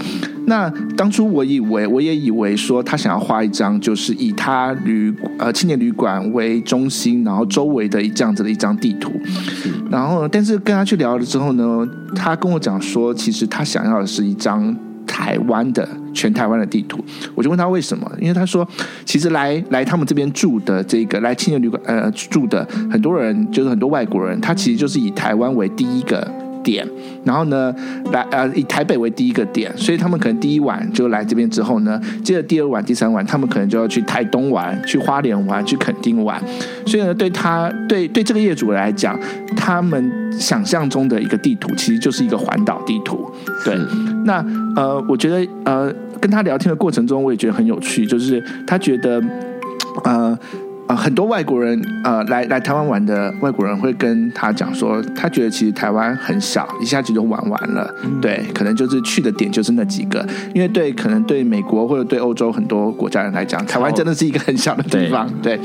[SPEAKER 3] 那当初我以为，我也以为说他想要画一张，就是以他旅呃青年旅馆为中心，然后周围的一这样子的一张地图。然后，但是跟他去聊了之后呢，他跟我讲说，其实他想要的是一张台湾的全台湾的地图。我就问他为什么？因为他说，其实来来他们这边住的这个来青年旅馆呃住的很多人，就是很多外国人，他其实就是以台湾为第一个。点，然后呢，来呃以台北为第一个点，所以他们可能第一晚就来这边之后呢，接着第二晚、第三晚，他们可能就要去台东玩、去花莲玩、去垦丁玩。所以呢，对他对对这个业主来讲，他们想象中的一个地图其实就是一个环岛地图。对，那呃，我觉得呃跟他聊天的过程中，我也觉得很有趣，就是他觉得呃。呃，很多外国人呃来来台湾玩的外国人会跟他讲说，他觉得其实台湾很小，一下子就玩完了。嗯、对，可能就是去的点就是那几个，因为对可能对美国或者对欧洲很多国家人来讲，台湾真的是一个很小的地方。对，对，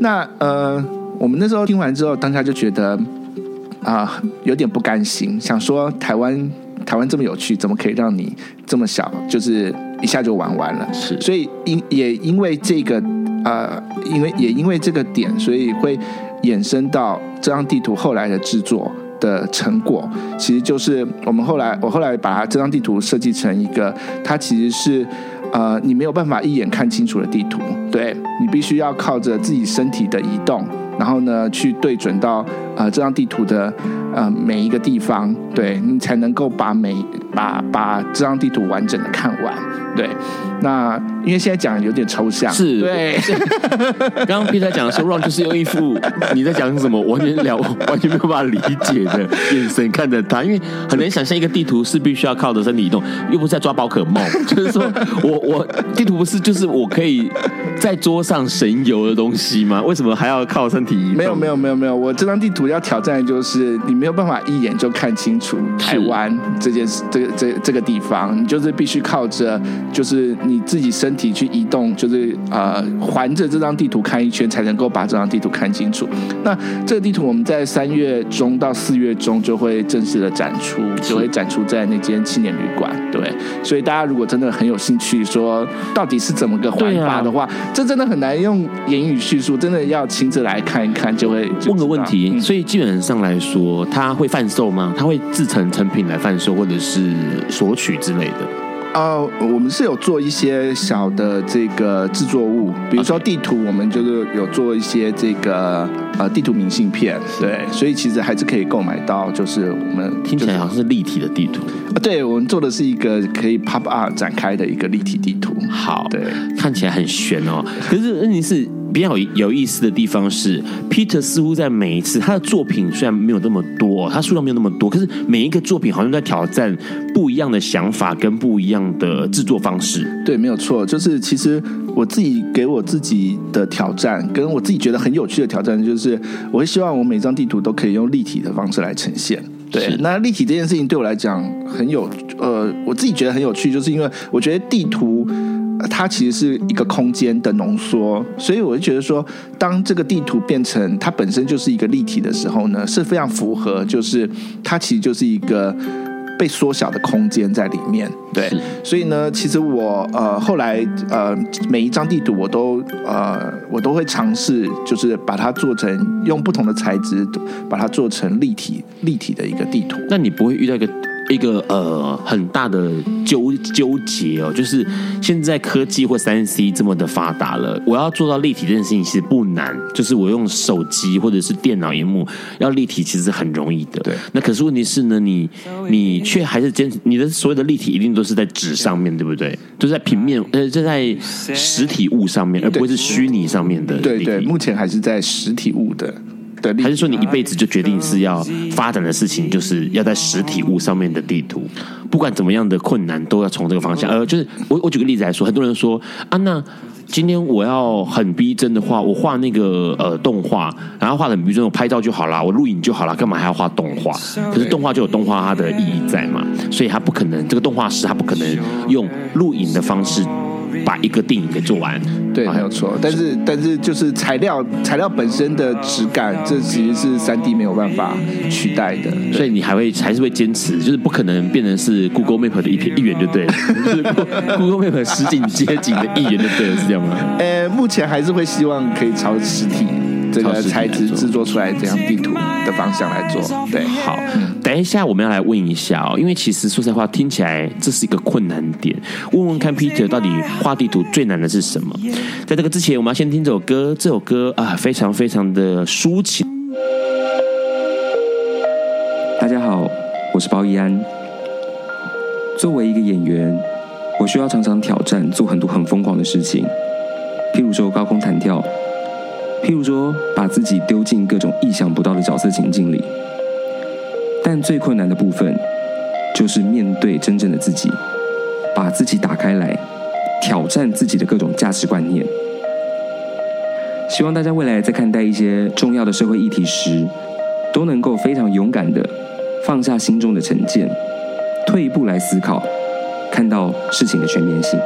[SPEAKER 3] 那呃，我们那时候听完之后，当下就觉得啊、呃，有点不甘心，想说台湾台湾这么有趣，怎么可以让你这么小，就是一下就玩完了？是，所以因也因为这个。呃，因为也因为这个点，所以会衍生到这张地图后来的制作的成果，其实就是我们后来我后来把它这张地图设计成一个，它其实是呃你没有办法一眼看清楚的地图，对，你必须要靠着自己身体的移动，然后呢去对准到呃这张地图的呃每一个地方，对，你才能够把每把把这张地图完整的看完，对。那因为现在讲有点抽象，
[SPEAKER 1] 是
[SPEAKER 3] 对。
[SPEAKER 1] 刚刚 Peter 讲的时候，Ron 就是用一副你在讲什么，完全了，完全没有办法理解的眼神看着他，因为很难想象一个地图是必须要靠着身体移动，又不是在抓宝可梦，就是说我我地图不是就是我可以在桌上神游的东西吗？为什么还要靠身
[SPEAKER 3] 没有没有没有没有，我这张地图要挑战的就是你没有办法一眼就看清楚台湾这件事，这个这这个地方，你就是必须靠着就是你。自己身体去移动，就是呃环着这张地图看一圈，才能够把这张地图看清楚。那这个地图我们在三月中到四月中就会正式的展出，就会展出在那间青年旅馆。对，所以大家如果真的很有兴趣，说到底是怎么个环法的话，这真的很难用言语叙述，真的要亲自来看一看，就会就
[SPEAKER 1] 问个问题。所以基本上来说，它会贩售吗？它会制成成品来贩售，或者是索取之类的？
[SPEAKER 3] 呃，我们是有做一些小的这个制作物，比如说地图，我们就是有做一些这个呃地图明信片，对，所以其实还是可以购买到，就是我们、就是、
[SPEAKER 1] 听起来好像是立体的地图，
[SPEAKER 3] 啊，对，我们做的是一个可以 pop up 展开的一个立体地图，
[SPEAKER 1] 好，
[SPEAKER 3] 对，
[SPEAKER 1] 看起来很悬哦，可是问题是。比较有有意思的地方是，Peter 似乎在每一次他的作品虽然没有那么多，他数量没有那么多，可是每一个作品好像在挑战不一样的想法跟不一样的制作方式。
[SPEAKER 3] 对，没有错，就是其实我自己给我自己的挑战，跟我自己觉得很有趣的挑战，就是我会希望我每张地图都可以用立体的方式来呈现。对，那立体这件事情对我来讲很有，呃，我自己觉得很有趣，就是因为我觉得地图。它其实是一个空间的浓缩，所以我就觉得说，当这个地图变成它本身就是一个立体的时候呢，是非常符合，就是它其实就是一个被缩小的空间在里面。对，所以呢，其实我呃后来呃每一张地图我都呃我都会尝试，就是把它做成用不同的材质，把它做成立体立体的一个地图。
[SPEAKER 1] 那你不会遇到一个？一个呃很大的纠纠结哦，就是现在科技或三 C 这么的发达了，我要做到立体这件事情其实不难，就是我用手机或者是电脑荧幕要立体其实很容易的。
[SPEAKER 3] 对，
[SPEAKER 1] 那可是问题是呢，你你却还是坚持你的所有的立体一定都是在纸上面对不对？都在平面呃，就在实体物上面，而不会是虚拟上面的。
[SPEAKER 3] 对对，目前还是在实体物的。
[SPEAKER 1] 还是说你一辈子就决定是要发展的事情，就是要在实体物上面的地图，不管怎么样的困难，都要从这个方向。呃，就是我我举个例子来说，很多人说啊，那今天我要很逼真的画，我画那个呃动画，然后画的很逼真，我拍照就好啦，我录影就好啦，干嘛还要画动画？可是动画就有动画它的意义在嘛，所以它不可能，这个动画师他不可能用录影的方式。把一个电影给做完。
[SPEAKER 3] 对，没有错。但是但是就是材料材料本身的质感，这其实是三 D 没有办法取代的。
[SPEAKER 1] 所以你还会还是会坚持，就是不可能变成是 Google Map 的一片一员就对了，就 是 Google Map 实景街景的一员就对了，是这样吗？
[SPEAKER 3] 呃，目前还是会希望可以朝实体这个材质制作出来这样地图的方向来做。对，
[SPEAKER 1] 好。等一下，我们要来问一下哦，因为其实说实话，听起来这是一个困难点。问问看，Peter 到底画地图最难的是什么？在这个之前，我们要先听这首歌。这首歌啊，非常非常的抒情。
[SPEAKER 4] 大家好，我是包奕安。作为一个演员，我需要常常挑战，做很多很疯狂的事情，譬如说高空弹跳，譬如说把自己丢进各种意想不到的角色情境里。但最困难的部分，就是面对真正的自己，把自己打开来，挑战自己的各种价值观念。希望大家未来在看待一些重要的社会议题时，都能够非常勇敢地放下心中的成见，退一步来思考，看到事情的全面性。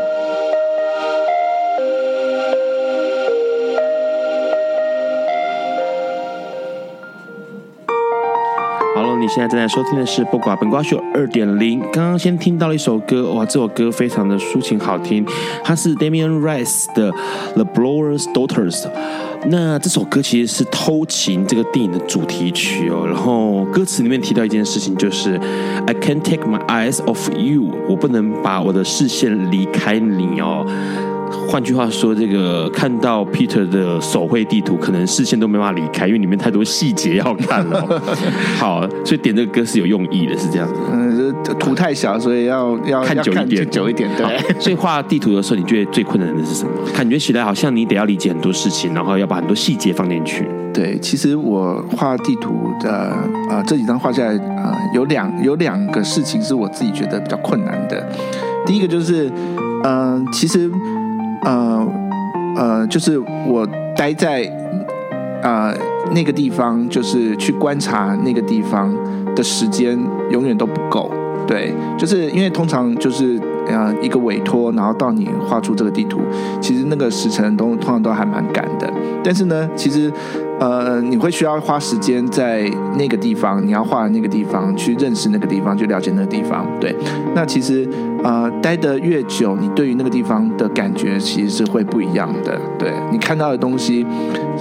[SPEAKER 1] 你现在正在收听的是《播瓜本瓜秀》二点零。刚刚先听到了一首歌，哇，这首歌非常的抒情好听，它是 Damien Rice 的《The Blowers Daughters》。那这首歌其实是《偷情》这个电影的主题曲哦。然后歌词里面提到一件事情，就是 I can't take my eyes off you，我不能把我的视线离开你哦。换句话说，这个看到 Peter 的手绘地图，可能视线都没办法离开，因为里面太多细节要看了。好，所以点这个歌是有用意的，是这样子。
[SPEAKER 3] 嗯，图太小，所以要要
[SPEAKER 1] 看久一点，
[SPEAKER 3] 久一点。对。
[SPEAKER 1] 所以画地图的时候，你觉得最困难的是什么？感觉起来好像你得要理解很多事情，然后要把很多细节放进去。
[SPEAKER 3] 对，其实我画地图的啊、呃，这几张画下来啊、呃，有两有两个事情是我自己觉得比较困难的。第一个就是，嗯、呃，其实。呃呃，就是我待在、呃、那个地方，就是去观察那个地方的时间永远都不够。对，就是因为通常就是呃一个委托，然后到你画出这个地图，其实那个时辰都通常都还蛮赶的。但是呢，其实。呃，你会需要花时间在那个地方，你要画的那个地方，去认识那个地方，去了解那个地方。对，那其实呃，待的越久，你对于那个地方的感觉其实是会不一样的。对，你看到的东西，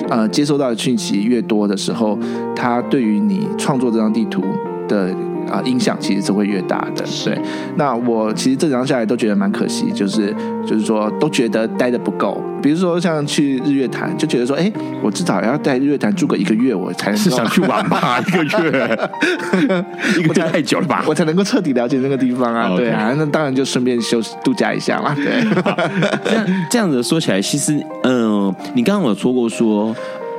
[SPEAKER 3] 呃，接收到的讯息越多的时候，它对于你创作这张地图的。啊，影响其实是会越大的。对，那我其实这张下来都觉得蛮可惜，就是就是说都觉得待的不够。比如说像去日月潭，就觉得说，哎，我至少要在日月潭住个一个月，我才能
[SPEAKER 1] 是想去玩吧？一个月，一个月太久了吧？
[SPEAKER 3] 我才能够彻底了解那个地方啊。对啊，那当然就顺便休息度假一下嘛。对，
[SPEAKER 1] 这样这样子说起来，其实，嗯、呃，你刚刚有说过说。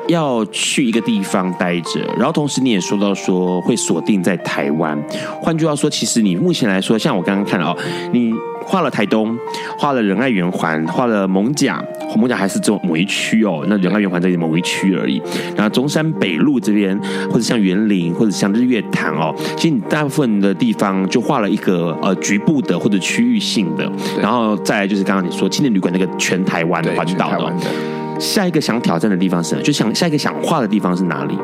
[SPEAKER 1] 要去一个地方待着，然后同时你也说到说会锁定在台湾。换句话说，其实你目前来说，像我刚刚看到哦，你画了台东，画了仁爱圆环，画了艋舺，艋舺还是这种某一区哦。那仁爱圆环这里某一区而已。然后中山北路这边，或者像园林，或者像日月潭哦，其实你大部分的地方就画了一个呃局部的或者区域性的。然后再来就是刚刚你说青年旅馆那个全台湾的话就到了。下一个想挑战的地方是哪？就想下一个想画的地方是哪里？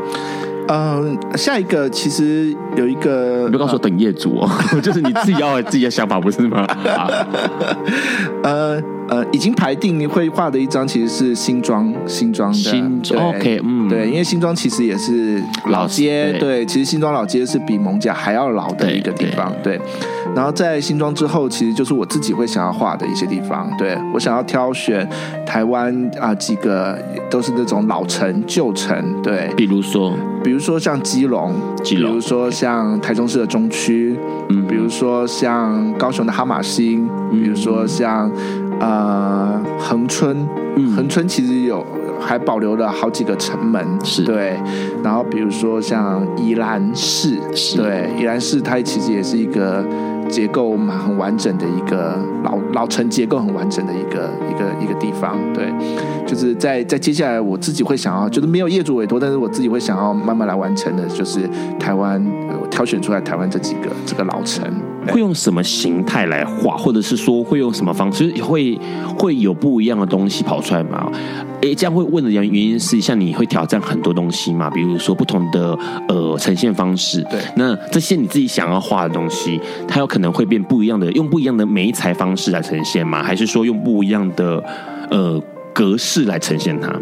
[SPEAKER 3] 嗯，下一个其实有一个，
[SPEAKER 1] 你不要告诉我等业主哦，就是你自己要自己的想法不是吗？
[SPEAKER 3] 呃呃，已经排定你会画的一张其实是新庄新庄的。
[SPEAKER 1] 新庄，OK，嗯，
[SPEAKER 3] 对，因为新庄其实也是老街，对，对，其实新庄老街是比艋舺还要老的一个地方，对。对。然后在新庄之后，其实就是我自己会想要画的一些地方。对，我想要挑选台湾啊几个都是那种老城旧城，对，
[SPEAKER 1] 比如说，
[SPEAKER 3] 比如说像基隆，
[SPEAKER 1] 基隆，
[SPEAKER 3] 比如说像台中市的中区，嗯，比如说像高雄的哈马星，嗯，比如说像呃恒春，嗯，恒春其实有。还保留了好几个城门，
[SPEAKER 1] 是
[SPEAKER 3] 对，然后比如说像宜兰市，
[SPEAKER 1] 是
[SPEAKER 3] 对，宜兰市它其实也是一个结构蛮很完整的一个老老城结构很完整的一个一个一个地方，对，就是在在接下来我自己会想要，就是没有业主委托，但是我自己会想要慢慢来完成的，就是台湾，我挑选出来台湾这几个这个老城。
[SPEAKER 1] 会用什么形态来画，或者是说会用什么方式，会会有不一样的东西跑出来吗？诶，这样会问的原原因是，像你会挑战很多东西嘛，比如说不同的呃呈现方式。
[SPEAKER 3] 对，
[SPEAKER 1] 那这些你自己想要画的东西，它有可能会变不一样的，用不一样的媒材方式来呈现吗？还是说用不一样的呃格式来呈现它？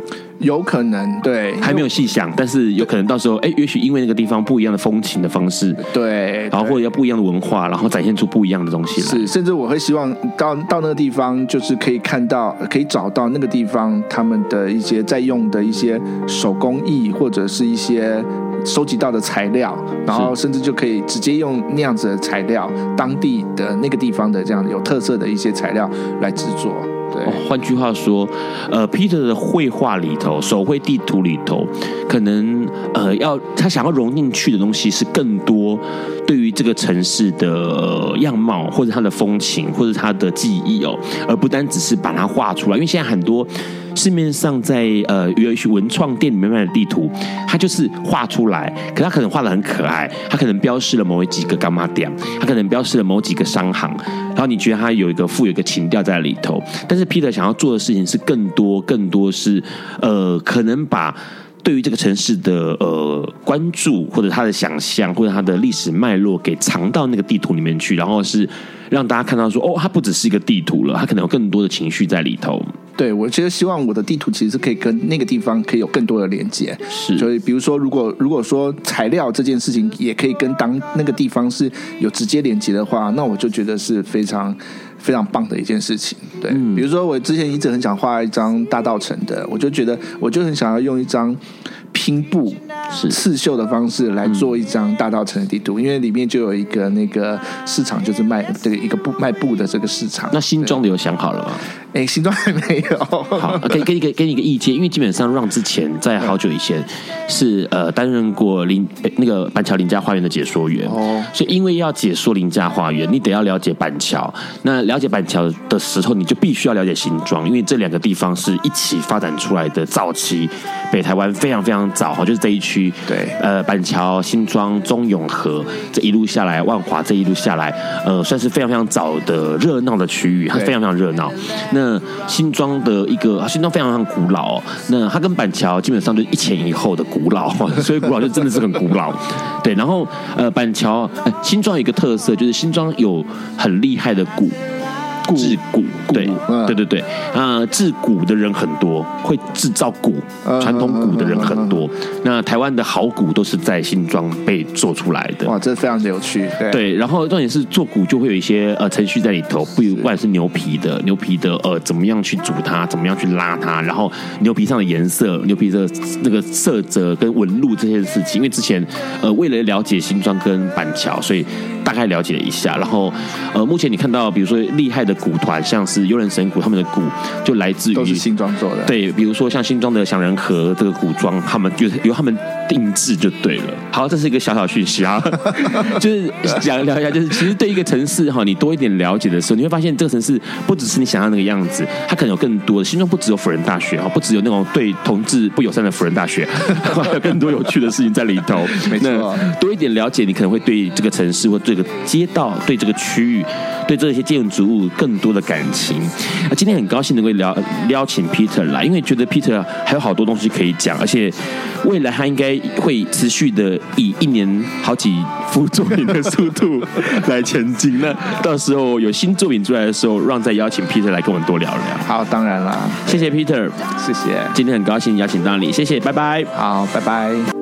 [SPEAKER 3] 有可能，对，
[SPEAKER 1] 还没有细想，但是有可能到时候，哎，也许因为那个地方不一样的风情的方式，
[SPEAKER 3] 对，
[SPEAKER 1] 然后或者要不一样的文化，然后展现出不一样的东西来。
[SPEAKER 3] 是，甚至我会希望到到那个地方，就是可以看到，可以找到那个地方他们的一些在用的一些手工艺，或者是一些收集到的材料，然后甚至就可以直接用那样子的材料，当地的那个地方的这样有特色的一些材料来制作。
[SPEAKER 1] 对，换句话说，呃，Peter 的绘画里头，手绘地图里头，可能呃，要他想要融进去的东西是更多对于这个城市的样貌，或者他的风情，或者他的记忆哦，而不单只是把它画出来。因为现在很多市面上在呃，有一些文创店里面卖的地图，它就是画出来，可它可能画得很可爱，它可能标示了某几个柑仔店，它可能标示了某几个商行，然后你觉得它有一个富有一个情调在里头，但是 Peter 想要做的事情是更多，更多是呃，可能把。对于这个城市的呃关注，或者他的想象，或者他的历史脉络，给藏到那个地图里面去，然后是让大家看到说，哦，它不只是一个地图了，它可能有更多的情绪在里头。
[SPEAKER 3] 对，我其实希望我的地图其实是可以跟那个地方可以有更多的连接。
[SPEAKER 1] 是，
[SPEAKER 3] 所以比如说，如果如果说材料这件事情也可以跟当那个地方是有直接连接的话，那我就觉得是非常。非常棒的一件事情，对，嗯、比如说我之前一直很想画一张大稻城的，我就觉得我就很想要用一张拼布是刺绣的方式来做一张大道城的地图，嗯、因为里面就有一个那个市场，就是卖这个一个布卖布的这个市场。
[SPEAKER 1] 那新装的有想好了吗？
[SPEAKER 3] 哎，新装还没有。
[SPEAKER 1] 好，给给你个给你一个意见，因为基本上让之前在好久以前是呃担任过林那个板桥林家花园的解说员哦，所以因为要解说林家花园，你得要了解板桥。那了解板桥的时候，你就必须要了解新庄，因为这两个地方是一起发展出来的早期北台湾非常非常早哈，就是这一区
[SPEAKER 3] 对
[SPEAKER 1] 呃板桥、新庄、中永和这一路下来，万华这一路下来，呃算是非常非常早的热闹的区域，它非常非常热闹。那那新庄的一个新庄非常非常古老，那它跟板桥基本上就一前一后的古老，所以古老就真的是很古老。对，然后呃板桥新庄有一个特色，就是新庄有很厉害的鼓。制鼓，对，对对对，啊、呃，制鼓的人很多，会制造鼓，传统鼓的人很多。那台湾的好鼓都是在新庄被做出来的。
[SPEAKER 3] 哇，这非常的有趣。对，
[SPEAKER 1] 对，然后重点是做鼓就会有一些呃程序在里头，不管是牛皮的，牛皮的呃怎么样去煮它，怎么样去拉它，然后牛皮上的颜色，牛皮的那个色泽跟纹路这些事情。因为之前呃为了了解新庄跟板桥，所以大概了解了一下。然后呃目前你看到比如说厉害的。鼓团像是幽人神鼓，他们的鼓就来自于
[SPEAKER 3] 都是新庄做的。
[SPEAKER 1] 对，比如说像新庄的祥仁和这个鼓装，他们就是由他们定制就对了。好，这是一个小小讯息啊，就是想聊一下，就是其实对一个城市哈，你多一点了解的时候，你会发现这个城市不只是你想象那个样子，它可能有更多的。新庄不只有辅仁大学哈，不只有那种对同志不友善的辅仁大学，还有更多有趣的事情在里头。
[SPEAKER 3] 没错，
[SPEAKER 1] 多一点了解，你可能会对这个城市或这个街道、对这个区域、对这些建筑物更多的感情。那，今天很高兴能够聊邀请 Peter 来，因为觉得 Peter 还有好多东西可以讲，而且未来他应该会持续的以一年好几幅作品的速度来前进。那到时候有新作品出来的时候，让再邀请 Peter 来跟我们多聊聊。
[SPEAKER 3] 好，当然啦，
[SPEAKER 1] 谢谢 Peter，
[SPEAKER 3] 谢谢。
[SPEAKER 1] 今天很高兴邀请到你，谢谢，拜拜。
[SPEAKER 3] 好，拜拜。